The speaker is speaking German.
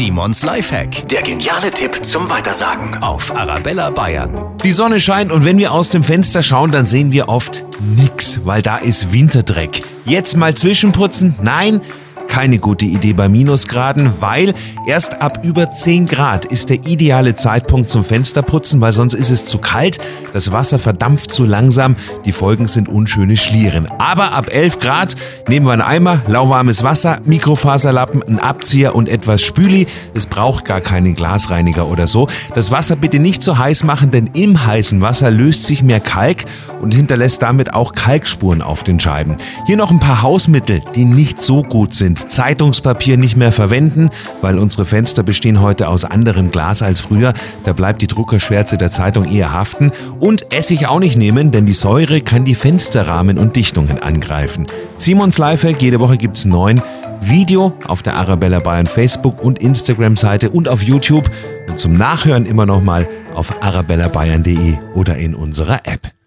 Simons Lifehack. Der geniale Tipp zum Weitersagen auf Arabella Bayern. Die Sonne scheint und wenn wir aus dem Fenster schauen, dann sehen wir oft nix, weil da ist Winterdreck. Jetzt mal zwischenputzen? Nein, keine gute Idee bei Minusgraden, weil erst ab über 10 Grad ist der ideale Zeitpunkt zum Fensterputzen, weil sonst ist es zu kalt, das Wasser verdampft zu langsam, die Folgen sind unschöne Schlieren. Aber ab 11 Grad nehmen wir einen Eimer, lauwarmes Wasser, Mikrofaserlappen, einen Abzieher und etwas Spüli. Es braucht gar keinen Glasreiniger oder so. Das Wasser bitte nicht zu heiß machen, denn im heißen Wasser löst sich mehr Kalk und hinterlässt damit auch Kalkspuren auf den Scheiben. Hier noch ein paar Hausmittel, die nicht so gut sind. Zeitungspapier nicht mehr verwenden, weil unsere Fenster bestehen heute aus anderem Glas als früher. Da bleibt die Druckerschwärze der Zeitung eher haften. Und Essig auch nicht nehmen, denn die Säure kann die Fensterrahmen und Dichtungen angreifen. Simons Lifehack, jede Woche gibt's neun. Video auf der Arabella Bayern Facebook und Instagram Seite und auf YouTube und zum Nachhören immer noch mal auf arabellabayern.de oder in unserer App.